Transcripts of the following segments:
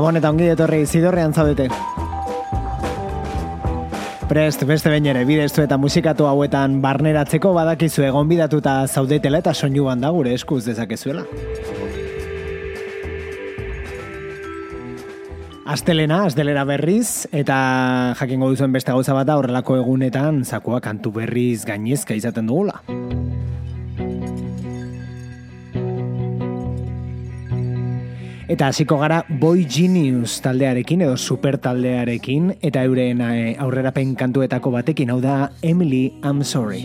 Gabon eta ongi etorri zidorrean zaudete. Prest, beste bain ere, bideztu eta musikatu hauetan barneratzeko badakizu egon bidatuta zaudetela eta soinu da gure eskuz dezakezuela. Astelena, astelera berriz, eta jakingo duzuen beste gauza bat horrelako egunetan zakua kantu berriz gainezka izaten dugula. Eta hasiko gara Boy Genius taldearekin edo super taldearekin eta euren eh, aurrerapen kantuetako batekin. Hau da Emily I'm Sorry.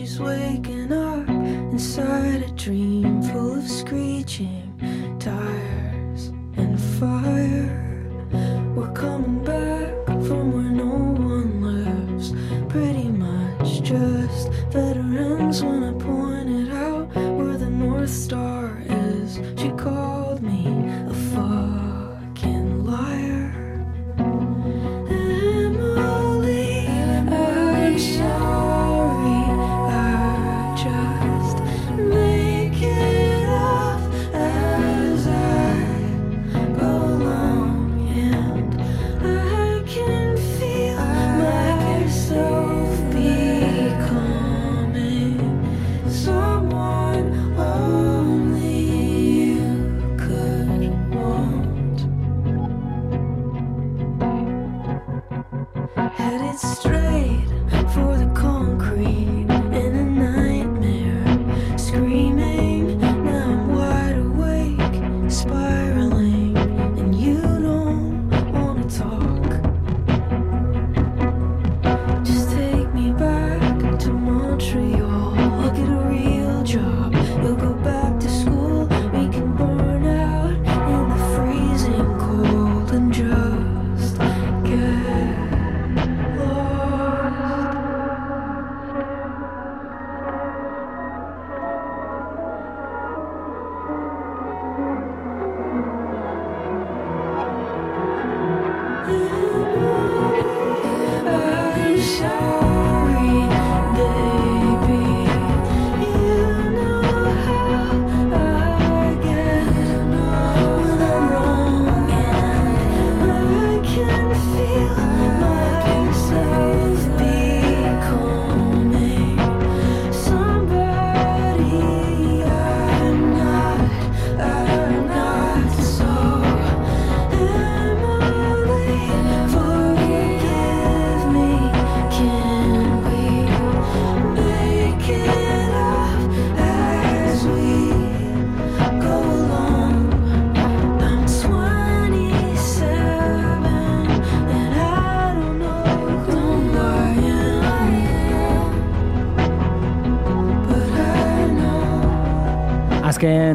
Inside a dream full of screeching tires and fire. We're coming back from where no one lives. Pretty much just veterans when I pointed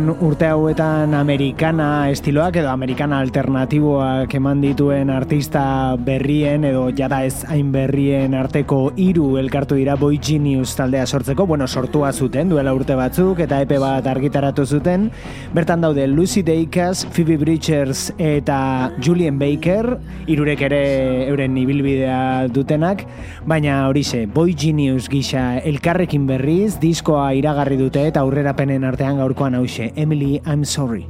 Azken urte hauetan amerikana estiloak edo amerikana alternatiboak eman dituen artista berrien edo jada ez hain berrien arteko hiru elkartu dira Boy Genius taldea sortzeko, bueno, sortua zuten duela urte batzuk eta epe bat argitaratu zuten. Bertan daude Lucy Dacus, Phoebe Bridgers eta Julian Baker, hirurek ere euren ibilbidea dutenak, baina horixe, Boy Genius gisa elkarrekin berriz, diskoa iragarri dute eta aurrerapenen artean gaurkoan Emily, I'm sorry.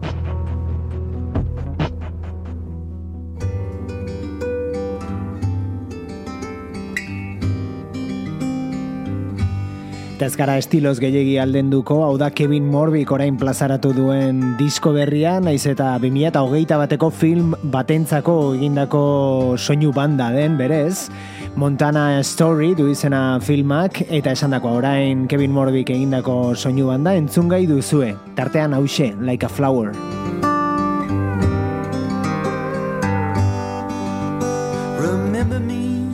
Eta ez gara estiloz gehiagi aldenduko, hau da Kevin Morbik orain plazaratu duen disko berria, naiz eta 2008 bateko film batentzako egindako soinu banda den, berez. Montana Story du izena filmak, eta esan dako orain Kevin Morbik egindako soinu banda, entzungai duzue, tartean hause, like a flower. Remember me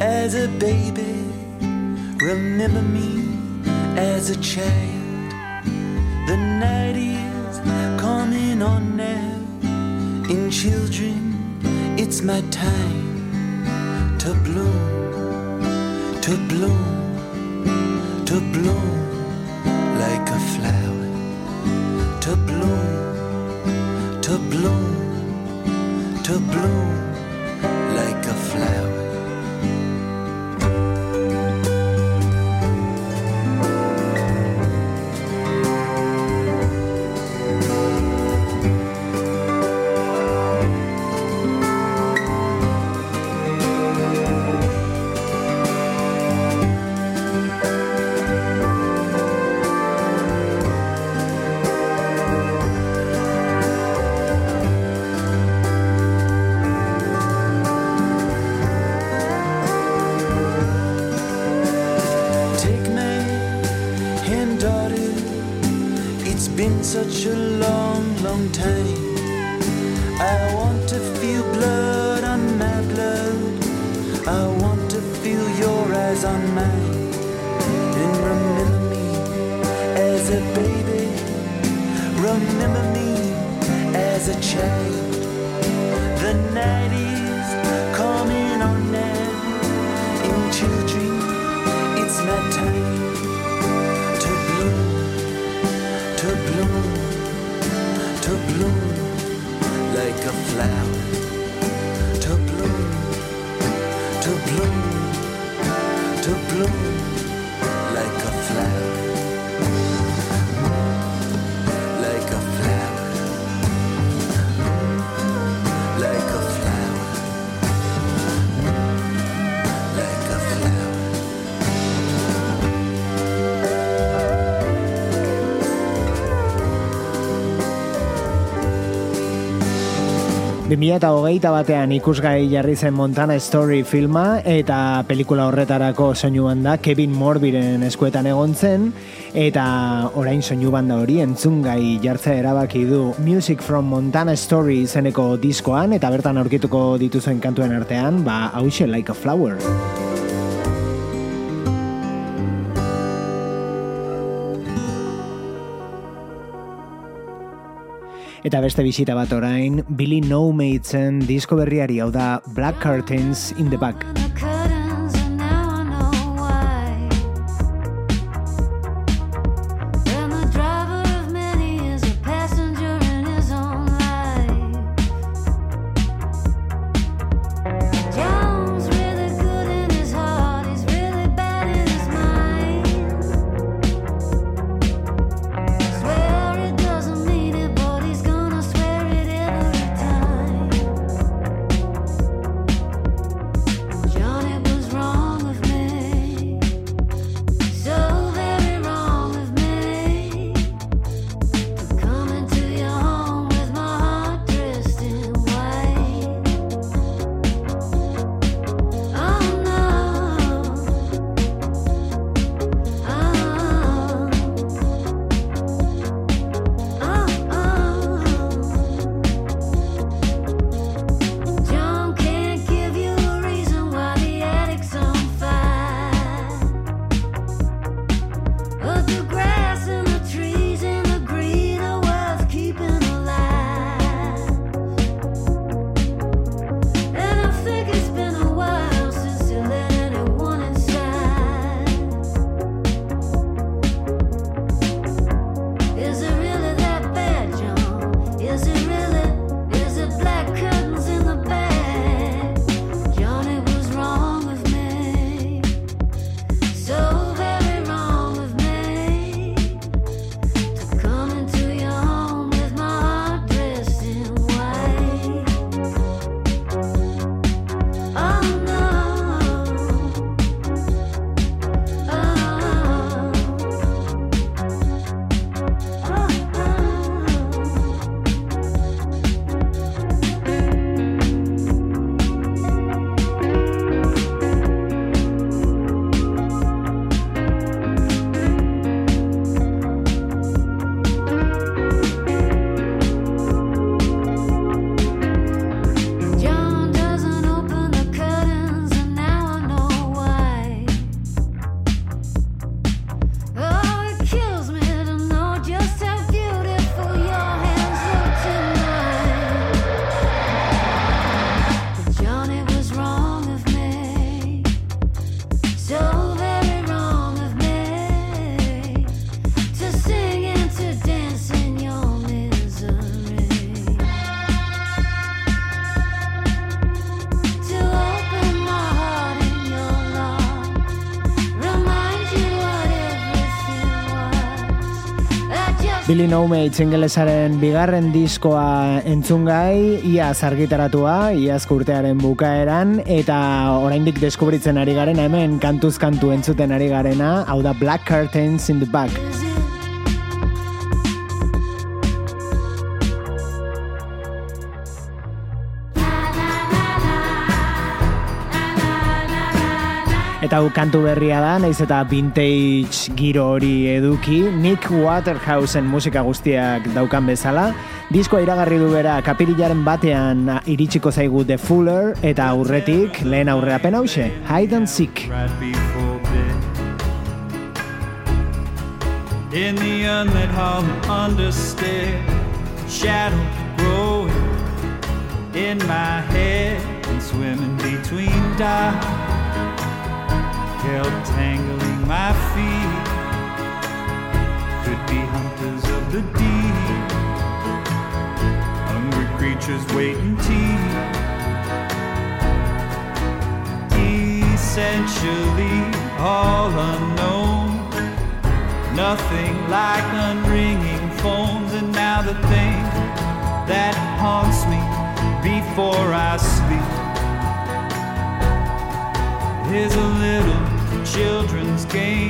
as a baby Remember me as a child. The night is coming on now. In children, it's my time to bloom, to bloom, to bloom like a flower. To bloom, to bloom, to bloom blue 2008 batean ikusgai jarri zen Montana Story filma eta pelikula horretarako soinu banda Kevin Morbiren eskuetan egon zen eta orain soinu banda hori entzungai jartzea erabaki du Music from Montana Story izeneko diskoan eta bertan aurkituko dituzuen kantuen artean, ba, hause like a flower. Eta beste bisita bat orain, Billy No Maidsen disko berriari hau da Black Curtains in the Back. Billy No Mates bigarren diskoa entzungai, ia zargitaratua, iazko urtearen bukaeran, eta oraindik deskubritzen ari garen hemen kantuz kantu entzuten ari garena, hau da Black Curtains in the Back. Eta hau berria da, naiz eta vintage giro hori eduki, Nick Waterhousen musika guztiak daukan bezala. Diskoa iragarri du bera kapirilaren batean iritsiko zaigu The Fuller eta aurretik lehen aurrea pena hause, Hide and Seek. In the unlit hall understair Shadows growing in my head And swimming between dark held tangling my feet. Could be hunters of the deep, hungry creatures waiting tea. Essentially all unknown, nothing like unringing phones, and now the thing that haunts me before I sleep is game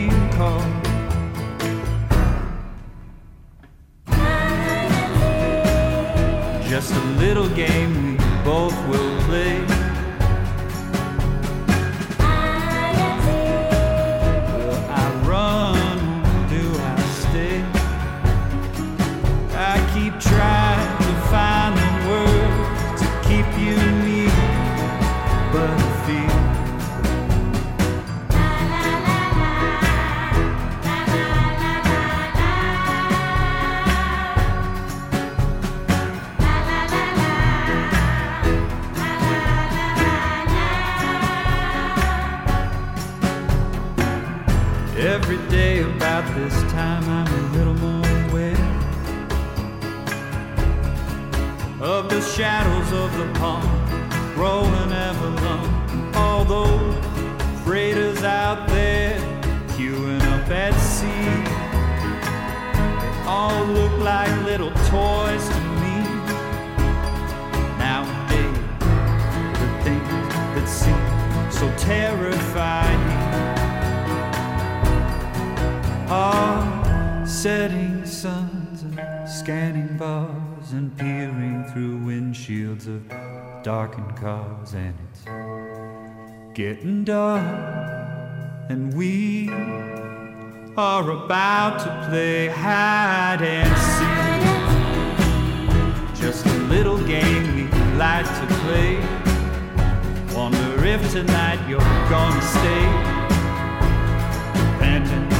getting dark, and we are about to play hide and seek. Just a little game we like to play. Wonder if tonight you're gonna stay. Depending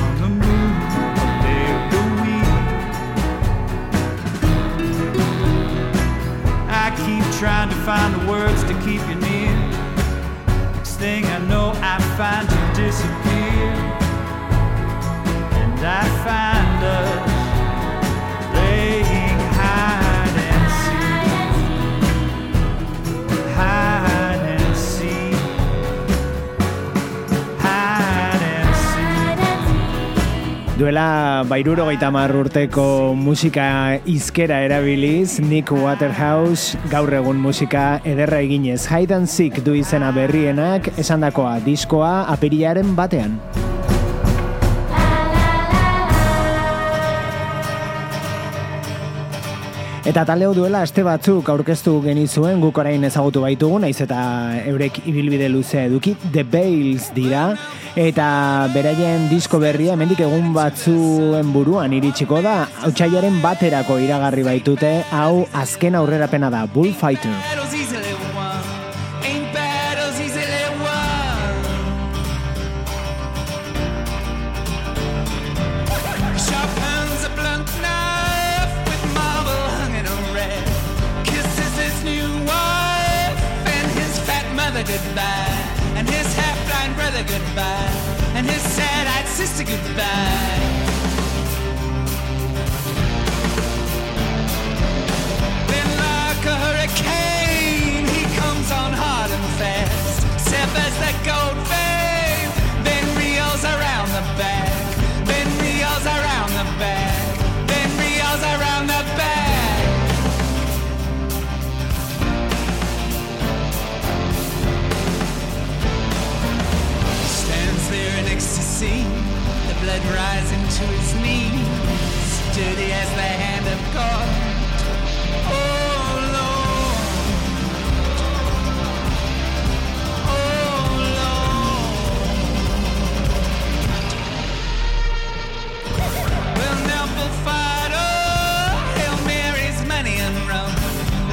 trying to find the words to keep you near. Find you disappear. And I find Duela bairuro gaita urteko musika izkera erabiliz, Nick Waterhouse gaur egun musika ederra eginez. Hide and Seek du izena berrienak, esandakoa diskoa apiriaren batean. Eta taleo duela aste batzuk aurkeztu genizuen guk orain ezagutu baitugu, naiz eta eurek ibilbide luzea eduki, The Bales dira, eta beraien disko berria hemendik egun batzuen buruan iritsiko da, hautsaiaren baterako iragarri baitute, hau azken aurrerapena da, Bullfighter. Then, like a hurricane, he comes on hard and fast. The gold then reels around the back. Then reels around the back. Then reels around the back. there rising to his knees, dirty as the hand of God. Oh Lord, oh Lord. Well, now for fighter, Hail.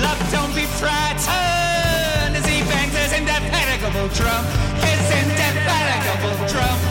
Love, don't be frightened as he bangs his indefatigable drum. His indefatigable drum.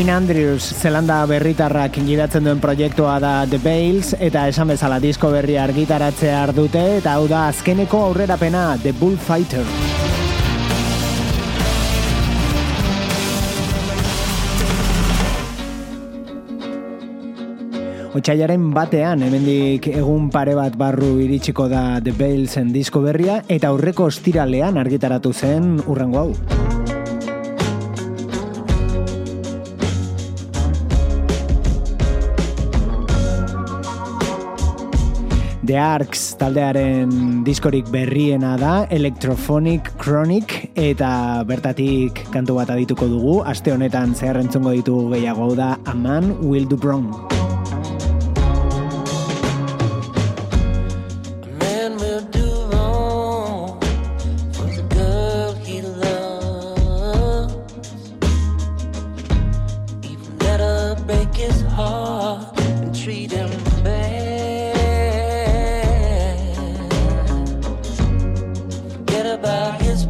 Finn Andrews, Zelanda berritarrak gidatzen duen proiektua da The Bales, eta esan bezala disko berri argitaratzea dute, eta hau da azkeneko aurrerapena The Bullfighter. Otsailaren batean, hemendik egun pare bat barru iritsiko da The Balesen disko berria, eta aurreko ostiralean argitaratu zen urrengo hau. The Arcs taldearen diskorik berriena da Electrophonic Chronic eta bertatik kantu bat adituko dugu aste honetan zehar entzungo ditugu gehiago da A Man Will Do Wrong. About his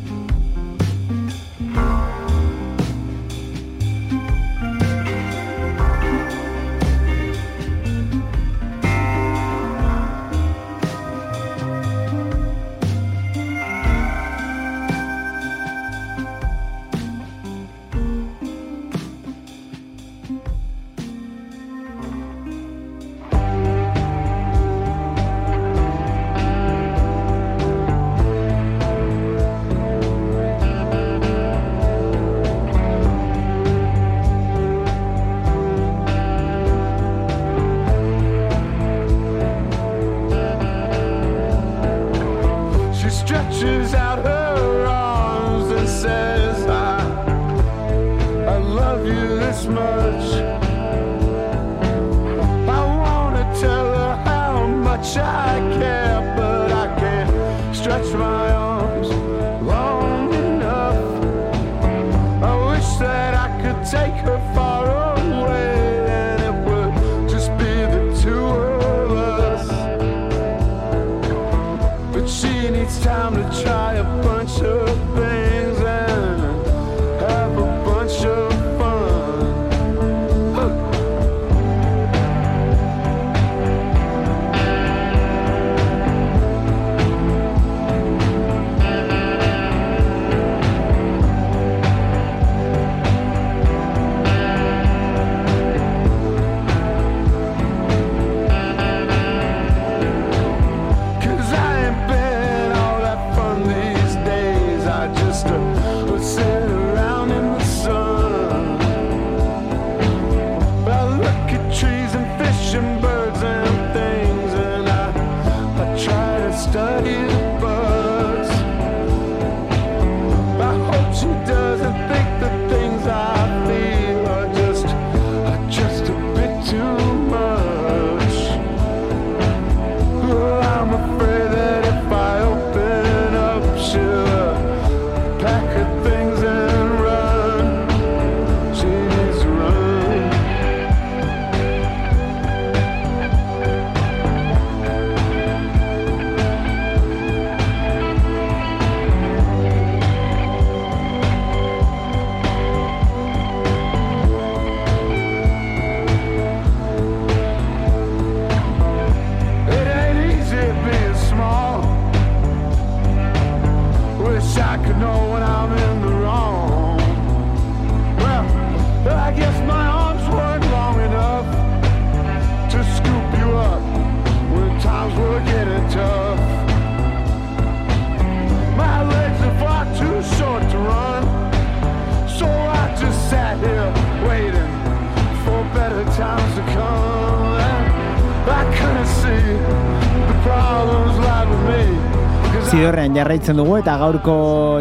jarraitzen dugu eta gaurko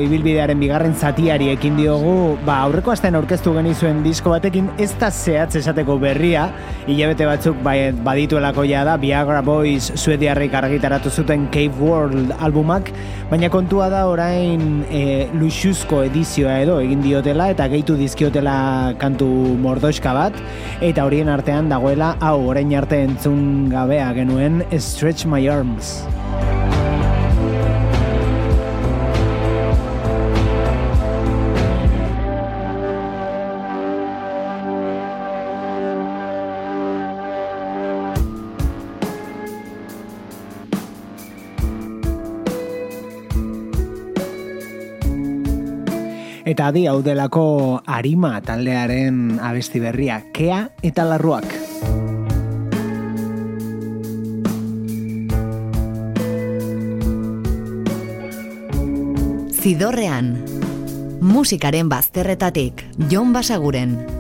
ibilbidearen bigarren zatiari ekin diogu, ba aurreko astean aurkeztu genizuen disko batekin ez da zehatz esateko berria, hilabete batzuk bai, badituelako ja da Viagra Boys suediarrik argitaratu zuten Cave World albumak, baina kontua da orain e, luxuzko edizioa edo egin diotela eta gehitu dizkiotela kantu mordoska bat, eta horien artean dagoela hau orain arte entzun gabea genuen Stretch My Arms. Eta adi hau delako Arima taldearen abesti berria, kea eta larruak. Zidorrean, musikaren bazterretatik, Jon Basaguren.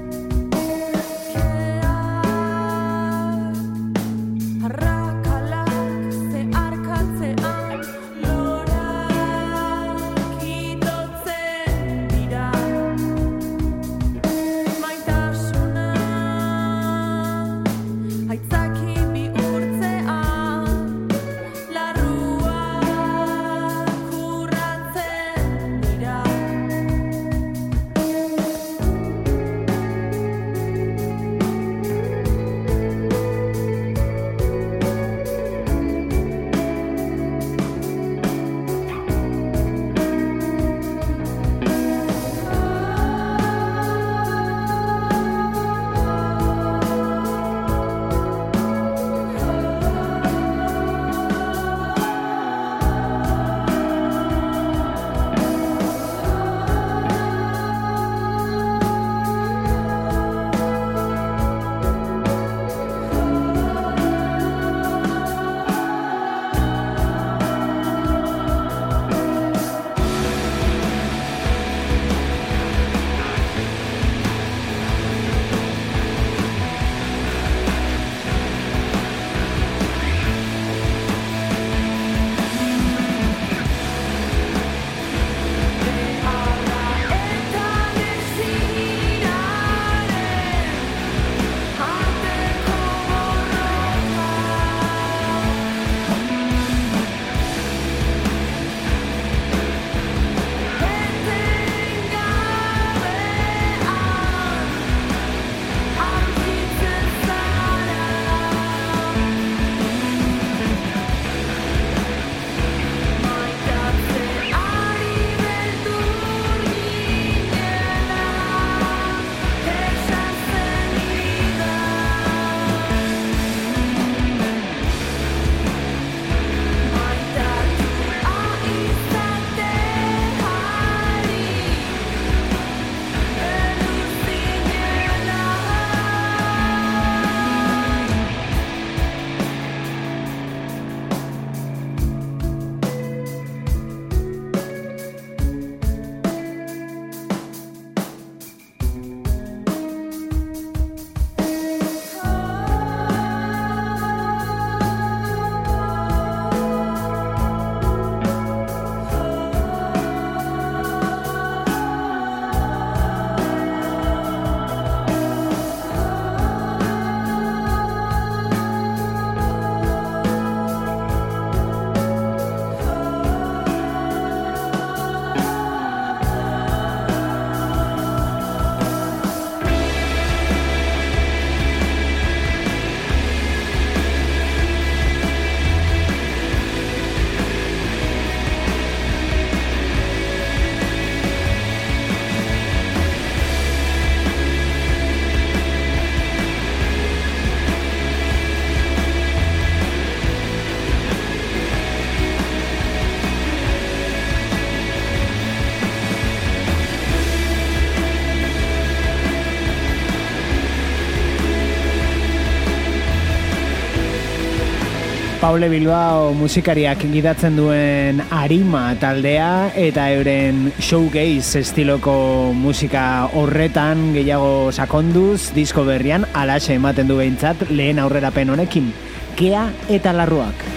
Paule Bilbao musikariak gidatzen duen Arima taldea eta euren showgaze estiloko musika horretan gehiago sakonduz disko berrian alaxe ematen du behintzat lehen aurrerapen honekin. Kea eta larruak.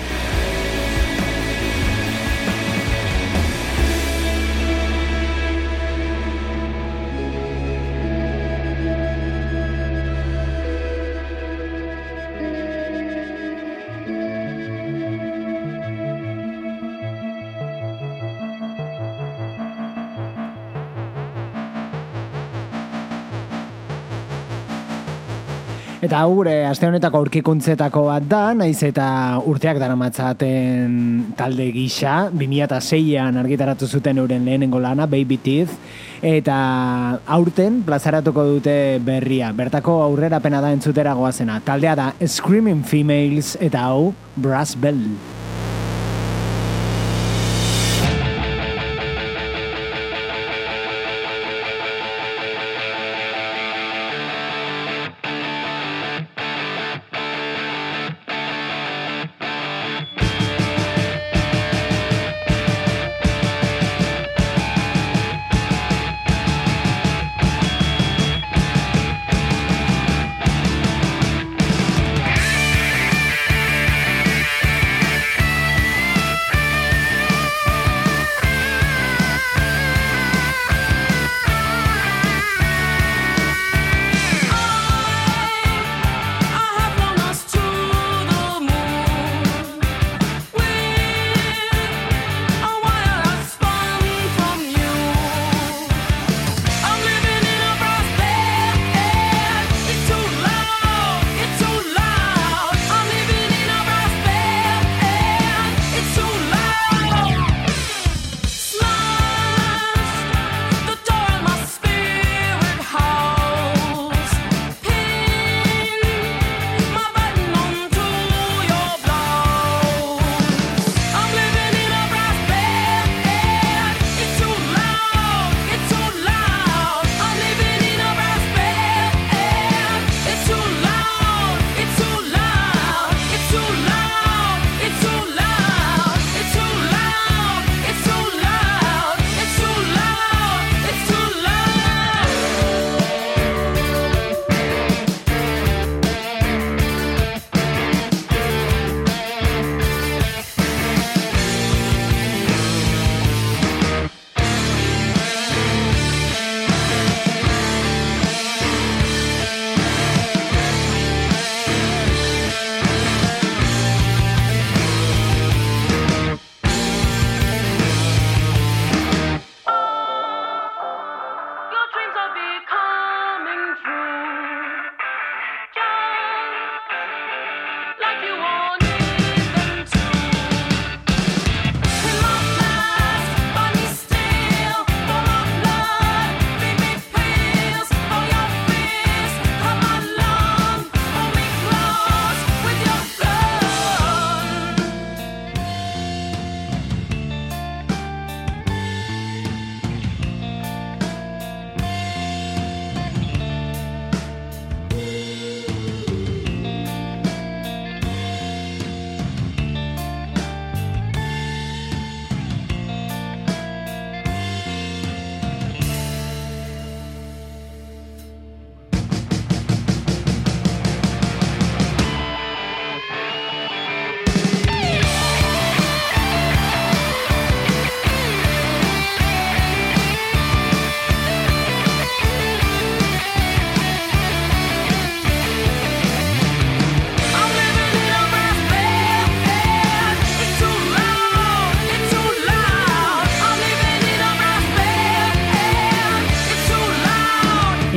Eta gure aste honetako aurkikuntzetako bat da, naiz eta urteak daramatzaten talde gisa, 2006an argitaratu zuten euren lehenengo lana, Baby Teeth, eta aurten plazaratuko dute berria. Bertako aurrera pena da entzutera goazena. Taldea da Screaming Females eta hau Brass Bell.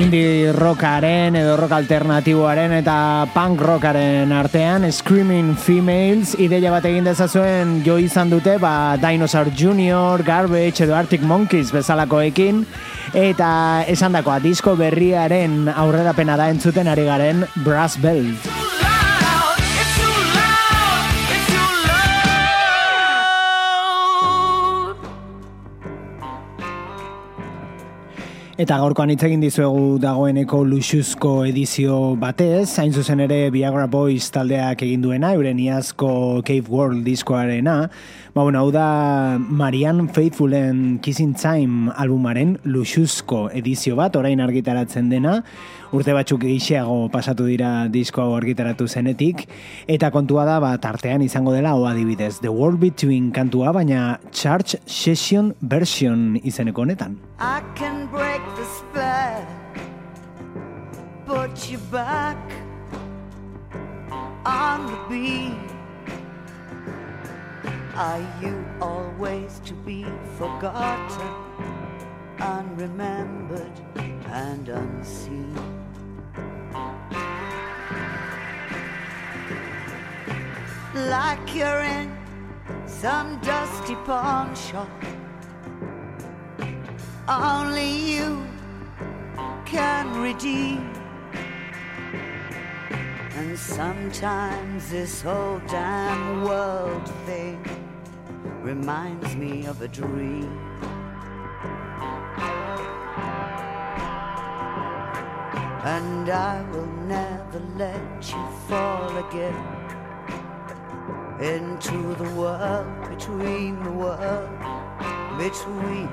Indie rockaren edo rock alternatiboaren eta punk rockaren artean Screaming Females ideia bat egin dezazuen jo izan dute ba Dinosaur Junior, Garbage edo Arctic Monkeys bezalakoekin eta esandakoa disko berriaren aurrerapena da entzuten ari garen Brass Bell. Eta gaurkoan hitz egin dizuegu dagoeneko luxuzko edizio batez, hain zuzen ere Viagra Boys taldeak egin duena, euren iazko Cave World diskoarena. Ba, bueno, hau da Marianne Faithfulen Kissing Time albumaren luxuzko edizio bat, orain argitaratzen dena, urte batzuk geixeago pasatu dira disko hau argitaratu zenetik, eta kontua da, ba, tartean izango dela, hau adibidez, The World Between kantua, baina Charge Session Version izeneko honetan. I can break the spell, put you back on the beat. Are you always to be forgotten, unremembered, and unseen? Like you're in some dusty pawn shop. Only you can redeem. And sometimes this whole damn world thing reminds me of a dream. And I will never let you fall again into the world between the world between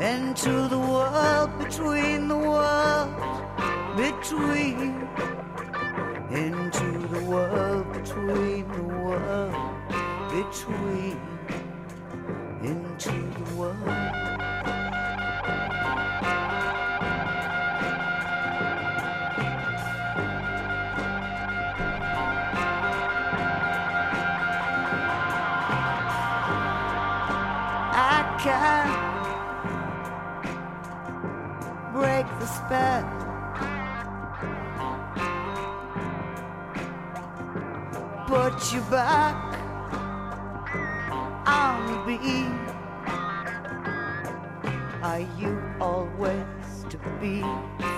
into the world between the world between into the world between the world between into the world I can't break the spell. Put you back beat. Are you always to be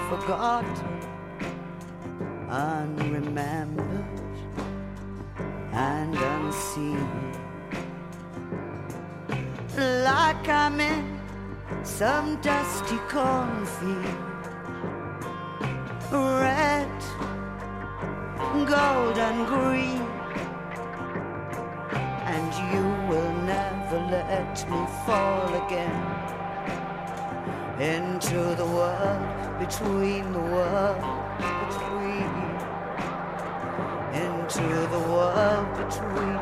forgotten, unremembered, and unseen? like I'm in some dusty cornfield. Red, gold, and green. Never let me fall again. Into the world between the world between. Into the world between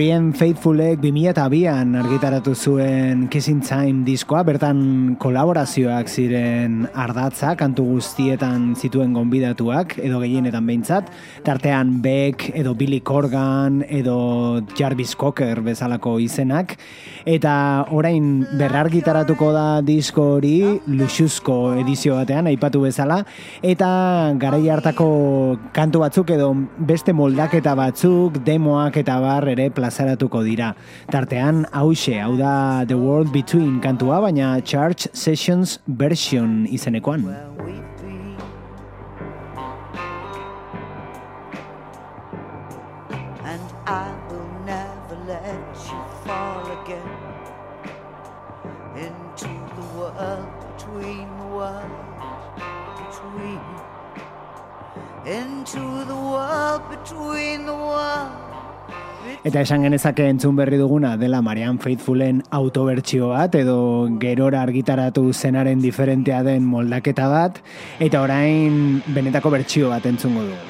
Marianne Faithfulek 2002an argitaratu zuen Kissing Time diskoa, bertan kolaborazioak ziren ardatza, kantu guztietan zituen gonbidatuak, edo gehienetan behintzat, tartean Beck, edo Billy Corgan, edo Jarvis Cocker bezalako izenak, eta orain berrargitaratuko da disko hori luxuzko edizio batean, aipatu bezala, eta garai hartako kantu batzuk edo beste moldaketa batzuk, demoak eta bar ere plazaratuko dira. Tartean, hause, hau da The World Between kantua, baina Charge Sessions version izenekoan. Eta esan genezake entzun berri duguna dela Marian Faithfulen autobertsio bat edo gerora argitaratu zenaren diferentea den moldaketa bat eta orain benetako bertsio bat entzungo dugu.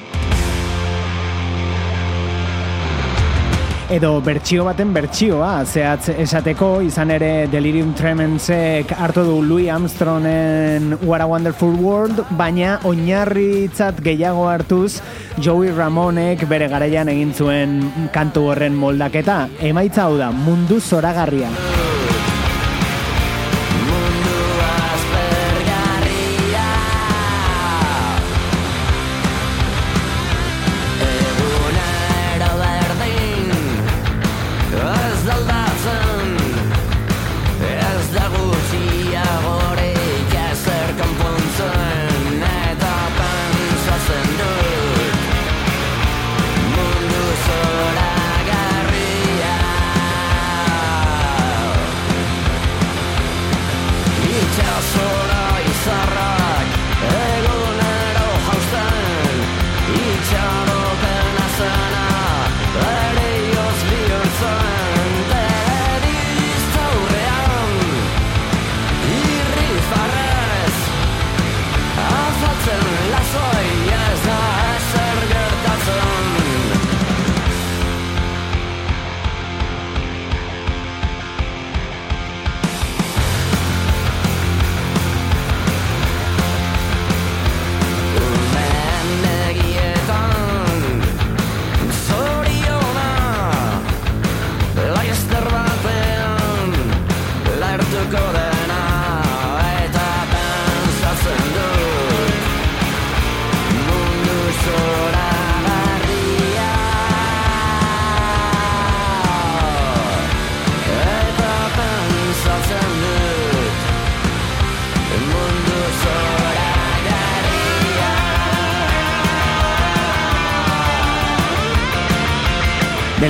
edo bertsio baten bertsioa zehatz esateko izan ere Delirium Tremensek hartu du Louis Armstrongen What a Wonderful World baina oinarritzat gehiago hartuz Joey Ramonek bere garaian egin zuen kantu horren moldaketa. Emaitza hau da mundu zoragarria.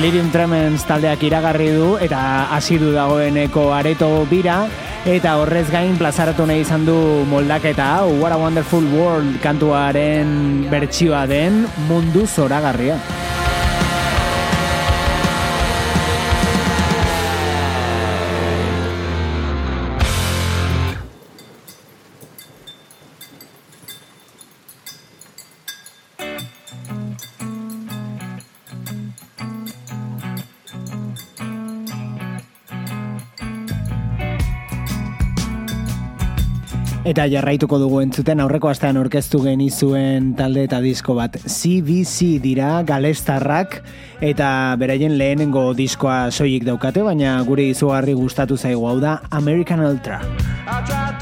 Delirium Tremens taldeak iragarri du eta hasi du dagoeneko areto bira eta horrez gain plazaratu nahi izan du moldaketa What a Wonderful World kantuaren bertsioa den mundu zoragarria. Eta jarraituko dugu entzuten aurreko astean aurkeztu genizuen talde eta disko bat. CBC dira galestarrak eta beraien lehenengo diskoa soilik daukate, baina gure izugarri gustatu zaigu hau da American Ultra. I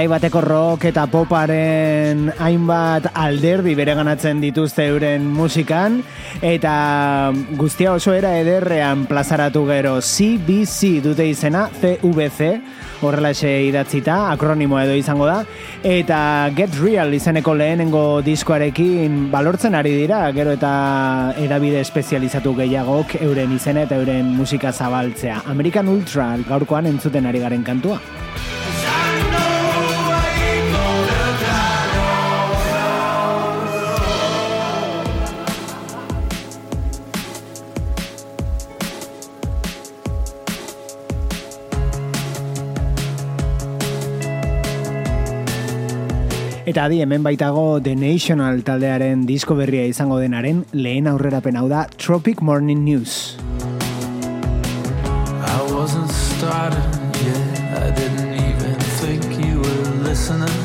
garai bateko rock eta poparen hainbat alderdi bereganatzen dituzte euren musikan eta guztia oso era ederrean plazaratu gero CBC dute izena CVC horrelaxe idatzita, akronimo edo izango da, eta Get Real izeneko lehenengo diskoarekin balortzen ari dira, gero eta edabide espezializatu gehiagok euren izena eta euren musika zabaltzea. American Ultra gaurkoan entzuten ari garen kantua. Eta adi hemen baitago The National taldearen disko berria izango denaren lehen aurrerapen hau da Tropic Morning News. I wasn't started yet. I didn't even think you were listening.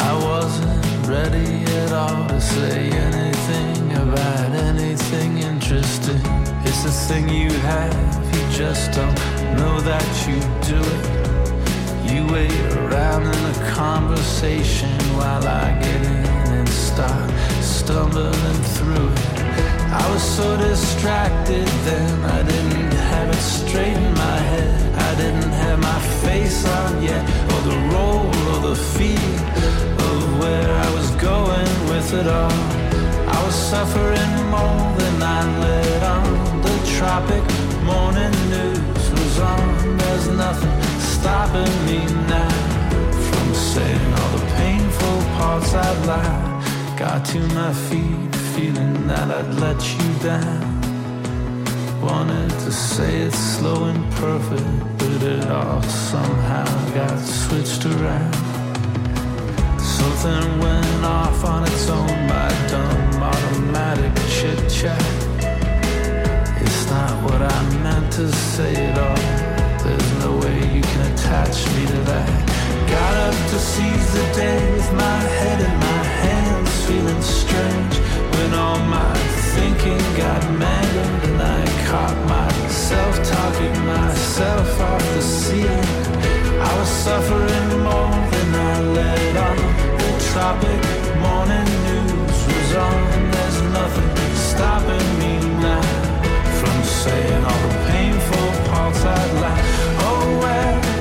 I wasn't ready at all to say anything about anything interesting. It's a thing you have, you just don't know that you do it. You wait around in a conversation while I get in and start stumbling through it. I was so distracted then, I didn't have it straight in my head. I didn't have my face on yet, or the role or the feel of where I was going with it all. I was suffering more than I let on. The tropic morning news was on. There's nothing stopping me now saying all the painful parts I'd lied. Got to my feet, feeling that I'd let you down. Wanted to say it slow and perfect, but it all somehow got switched around. Something went off on its own, my dumb automatic chit chat. It's not what I meant to say at all. You can attach me to that. Got up to seize the day with my head in my hands, feeling strange when all my thinking got mangled and I caught myself talking myself off the ceiling. I was suffering more than I let on. The tropic morning news was on. There's nothing stopping me now from saying all the painful parts I'd like fire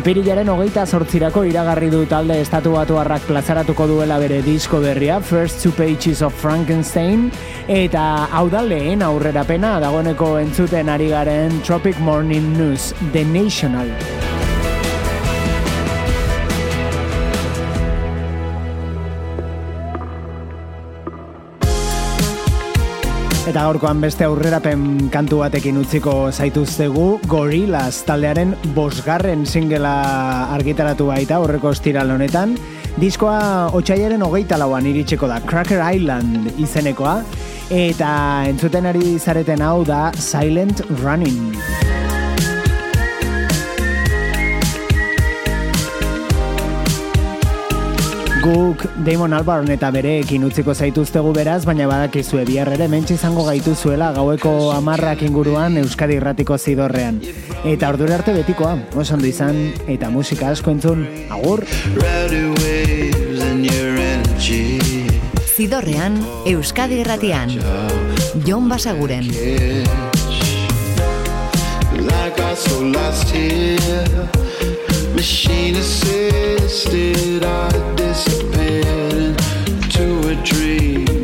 Apirilaren hogeita zortzirako iragarri du talde estatu batuarrak plazaratuko duela bere disko berria, First Two Pages of Frankenstein, eta hau da lehen aurrerapena dagoeneko entzuten ari garen Tropic Morning News, The National. Eta gaurkoan beste aurrerapen kantu batekin utziko zaituztegu Gorillaz taldearen bosgarren singela argitaratu baita horreko estiral honetan. Diskoa otxaiaren hogeita lauan iritsiko da Cracker Island izenekoa eta entzuten ari zareten hau da Silent Running. Guk Damon Albarn eta bereekin utziko zaituztegu beraz, baina badakizue bihar ere mentxe izango gaituzuela gaueko amarrak inguruan Euskadi Irratiko zidorrean. Eta ordura arte betikoa, oso izan, eta musika asko entzun, agur! Zidorrean, Euskadi Irratian. Jon Basaguren. Like I so lost here. Machine assisted, I disappeared into a dream.